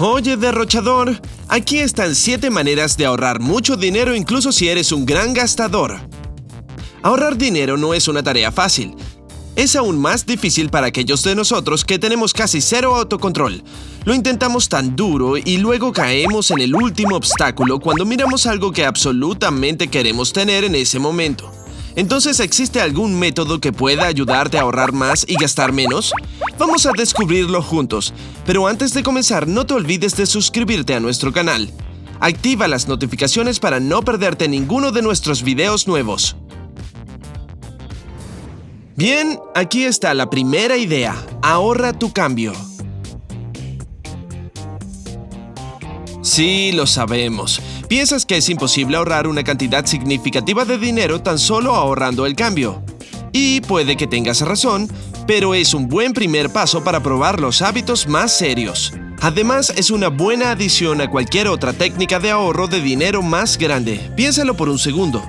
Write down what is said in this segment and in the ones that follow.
Oye, derrochador, aquí están 7 maneras de ahorrar mucho dinero incluso si eres un gran gastador. Ahorrar dinero no es una tarea fácil. Es aún más difícil para aquellos de nosotros que tenemos casi cero autocontrol. Lo intentamos tan duro y luego caemos en el último obstáculo cuando miramos algo que absolutamente queremos tener en ese momento. Entonces, ¿existe algún método que pueda ayudarte a ahorrar más y gastar menos? Vamos a descubrirlo juntos, pero antes de comenzar no te olvides de suscribirte a nuestro canal. Activa las notificaciones para no perderte ninguno de nuestros videos nuevos. Bien, aquí está la primera idea. Ahorra tu cambio. Sí, lo sabemos. Piensas que es imposible ahorrar una cantidad significativa de dinero tan solo ahorrando el cambio. Y puede que tengas razón, pero es un buen primer paso para probar los hábitos más serios. Además, es una buena adición a cualquier otra técnica de ahorro de dinero más grande. Piénsalo por un segundo.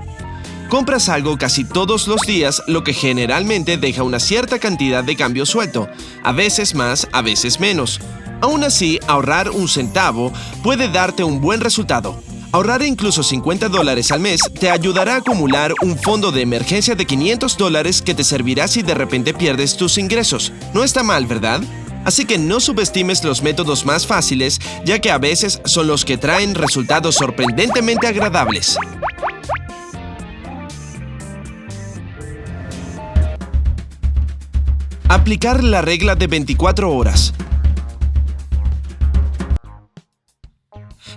Compras algo casi todos los días, lo que generalmente deja una cierta cantidad de cambio suelto, a veces más, a veces menos. Aún así, ahorrar un centavo puede darte un buen resultado. Ahorrar incluso 50 dólares al mes te ayudará a acumular un fondo de emergencia de 500 dólares que te servirá si de repente pierdes tus ingresos. No está mal, ¿verdad? Así que no subestimes los métodos más fáciles, ya que a veces son los que traen resultados sorprendentemente agradables. Aplicar la regla de 24 horas.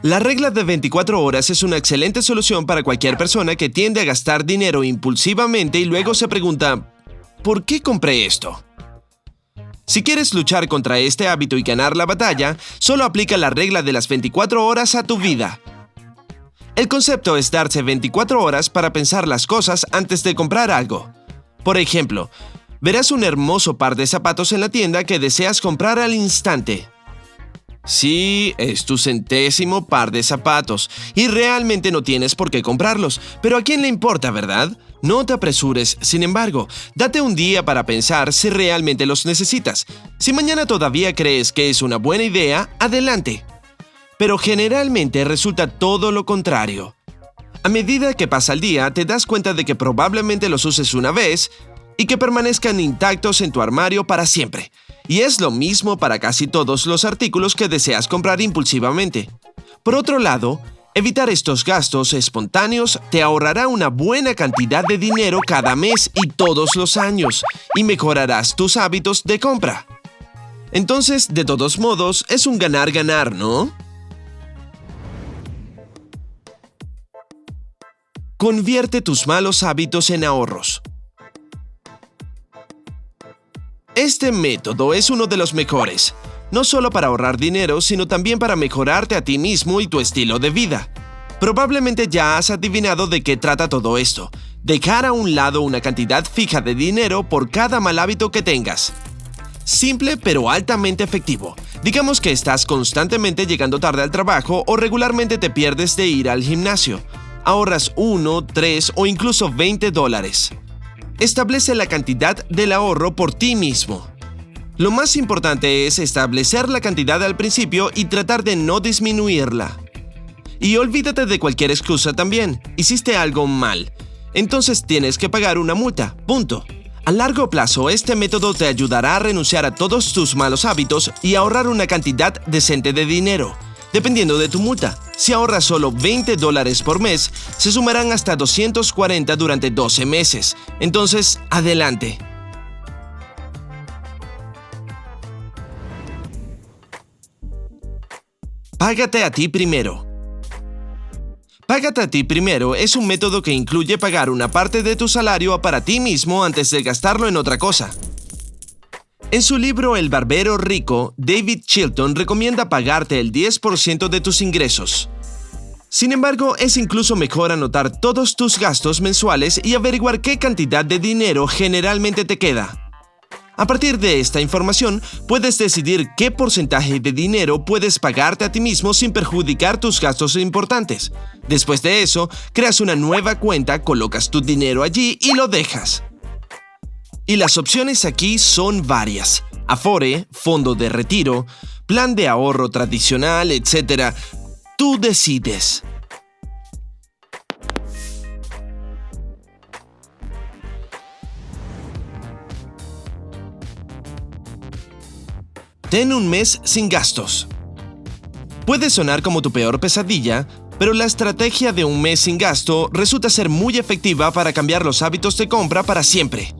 La regla de 24 horas es una excelente solución para cualquier persona que tiende a gastar dinero impulsivamente y luego se pregunta, ¿por qué compré esto? Si quieres luchar contra este hábito y ganar la batalla, solo aplica la regla de las 24 horas a tu vida. El concepto es darse 24 horas para pensar las cosas antes de comprar algo. Por ejemplo, verás un hermoso par de zapatos en la tienda que deseas comprar al instante. Sí, es tu centésimo par de zapatos y realmente no tienes por qué comprarlos, pero ¿a quién le importa, verdad? No te apresures, sin embargo, date un día para pensar si realmente los necesitas. Si mañana todavía crees que es una buena idea, adelante. Pero generalmente resulta todo lo contrario. A medida que pasa el día, te das cuenta de que probablemente los uses una vez y que permanezcan intactos en tu armario para siempre. Y es lo mismo para casi todos los artículos que deseas comprar impulsivamente. Por otro lado, evitar estos gastos espontáneos te ahorrará una buena cantidad de dinero cada mes y todos los años, y mejorarás tus hábitos de compra. Entonces, de todos modos, es un ganar-ganar, ¿no? Convierte tus malos hábitos en ahorros. Este método es uno de los mejores, no solo para ahorrar dinero, sino también para mejorarte a ti mismo y tu estilo de vida. Probablemente ya has adivinado de qué trata todo esto. Dejar a un lado una cantidad fija de dinero por cada mal hábito que tengas. Simple pero altamente efectivo. Digamos que estás constantemente llegando tarde al trabajo o regularmente te pierdes de ir al gimnasio. Ahorras 1, 3 o incluso 20 dólares establece la cantidad del ahorro por ti mismo. Lo más importante es establecer la cantidad al principio y tratar de no disminuirla. Y olvídate de cualquier excusa también. Hiciste algo mal. Entonces tienes que pagar una multa. Punto. A largo plazo, este método te ayudará a renunciar a todos tus malos hábitos y ahorrar una cantidad decente de dinero dependiendo de tu multa. Si ahorras solo 20 dólares por mes, se sumarán hasta 240 durante 12 meses. Entonces, adelante. Págate a ti primero. Págate a ti primero es un método que incluye pagar una parte de tu salario para ti mismo antes de gastarlo en otra cosa. En su libro El Barbero Rico, David Chilton recomienda pagarte el 10% de tus ingresos. Sin embargo, es incluso mejor anotar todos tus gastos mensuales y averiguar qué cantidad de dinero generalmente te queda. A partir de esta información, puedes decidir qué porcentaje de dinero puedes pagarte a ti mismo sin perjudicar tus gastos importantes. Después de eso, creas una nueva cuenta, colocas tu dinero allí y lo dejas. Y las opciones aquí son varias. Afore, fondo de retiro, plan de ahorro tradicional, etc. Tú decides. Ten un mes sin gastos. Puede sonar como tu peor pesadilla, pero la estrategia de un mes sin gasto resulta ser muy efectiva para cambiar los hábitos de compra para siempre.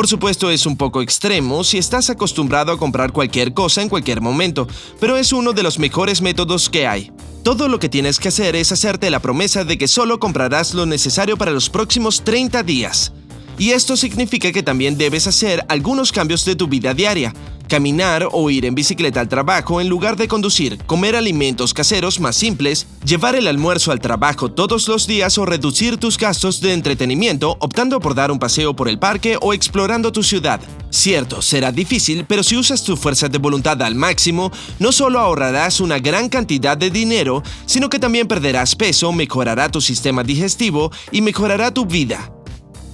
Por supuesto es un poco extremo si estás acostumbrado a comprar cualquier cosa en cualquier momento, pero es uno de los mejores métodos que hay. Todo lo que tienes que hacer es hacerte la promesa de que solo comprarás lo necesario para los próximos 30 días. Y esto significa que también debes hacer algunos cambios de tu vida diaria, caminar o ir en bicicleta al trabajo en lugar de conducir, comer alimentos caseros más simples, llevar el almuerzo al trabajo todos los días o reducir tus gastos de entretenimiento optando por dar un paseo por el parque o explorando tu ciudad. Cierto, será difícil, pero si usas tu fuerza de voluntad al máximo, no solo ahorrarás una gran cantidad de dinero, sino que también perderás peso, mejorará tu sistema digestivo y mejorará tu vida.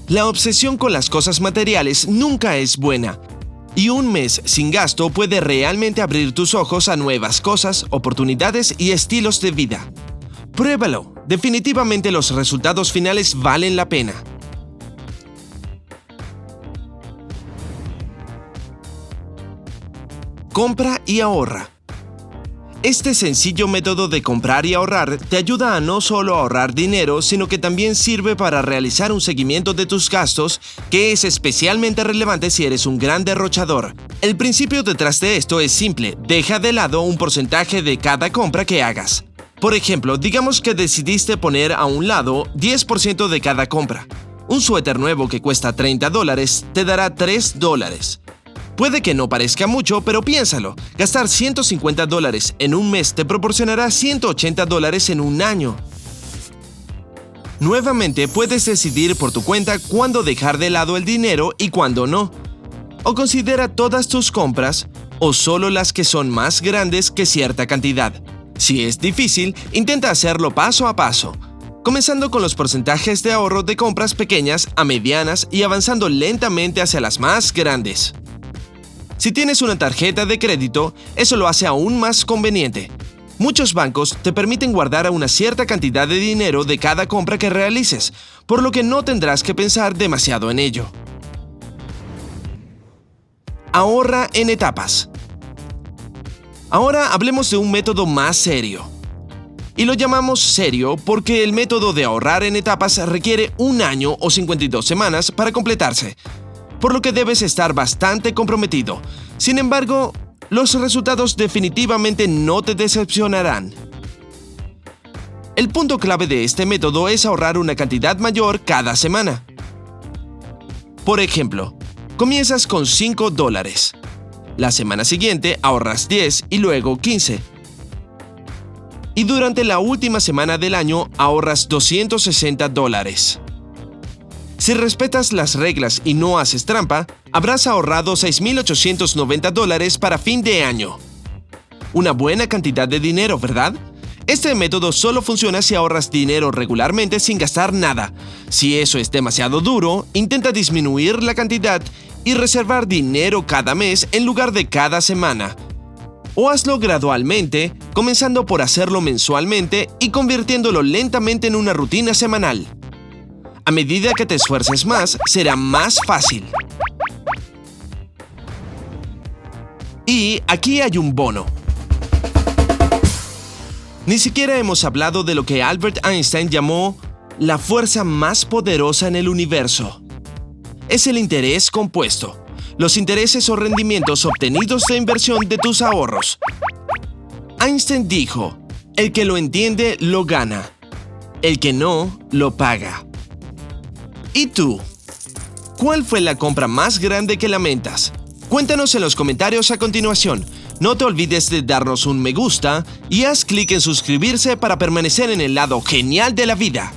La obsesión con las cosas materiales nunca es buena, y un mes sin gasto puede realmente abrir tus ojos a nuevas cosas, oportunidades y estilos de vida. Pruébalo, definitivamente los resultados finales valen la pena. Compra y ahorra. Este sencillo método de comprar y ahorrar te ayuda a no solo ahorrar dinero, sino que también sirve para realizar un seguimiento de tus gastos, que es especialmente relevante si eres un gran derrochador. El principio detrás de esto es simple, deja de lado un porcentaje de cada compra que hagas. Por ejemplo, digamos que decidiste poner a un lado 10% de cada compra. Un suéter nuevo que cuesta 30 dólares te dará 3 dólares. Puede que no parezca mucho, pero piénsalo. Gastar 150 dólares en un mes te proporcionará 180 dólares en un año. Nuevamente puedes decidir por tu cuenta cuándo dejar de lado el dinero y cuándo no. O considera todas tus compras o solo las que son más grandes que cierta cantidad. Si es difícil, intenta hacerlo paso a paso, comenzando con los porcentajes de ahorro de compras pequeñas a medianas y avanzando lentamente hacia las más grandes. Si tienes una tarjeta de crédito, eso lo hace aún más conveniente. Muchos bancos te permiten guardar una cierta cantidad de dinero de cada compra que realices, por lo que no tendrás que pensar demasiado en ello. Ahorra en etapas. Ahora hablemos de un método más serio. Y lo llamamos serio porque el método de ahorrar en etapas requiere un año o 52 semanas para completarse, por lo que debes estar bastante comprometido. Sin embargo, los resultados definitivamente no te decepcionarán. El punto clave de este método es ahorrar una cantidad mayor cada semana. Por ejemplo, comienzas con 5 dólares. La semana siguiente ahorras 10 y luego 15. Y durante la última semana del año ahorras 260 dólares. Si respetas las reglas y no haces trampa, habrás ahorrado 6.890 dólares para fin de año. Una buena cantidad de dinero, ¿verdad? Este método solo funciona si ahorras dinero regularmente sin gastar nada. Si eso es demasiado duro, intenta disminuir la cantidad y reservar dinero cada mes en lugar de cada semana. O hazlo gradualmente, comenzando por hacerlo mensualmente y convirtiéndolo lentamente en una rutina semanal. A medida que te esfuerces más, será más fácil. Y aquí hay un bono. Ni siquiera hemos hablado de lo que Albert Einstein llamó la fuerza más poderosa en el universo. Es el interés compuesto, los intereses o rendimientos obtenidos de inversión de tus ahorros. Einstein dijo, el que lo entiende lo gana, el que no lo paga. ¿Y tú? ¿Cuál fue la compra más grande que lamentas? Cuéntanos en los comentarios a continuación. No te olvides de darnos un me gusta y haz clic en suscribirse para permanecer en el lado genial de la vida.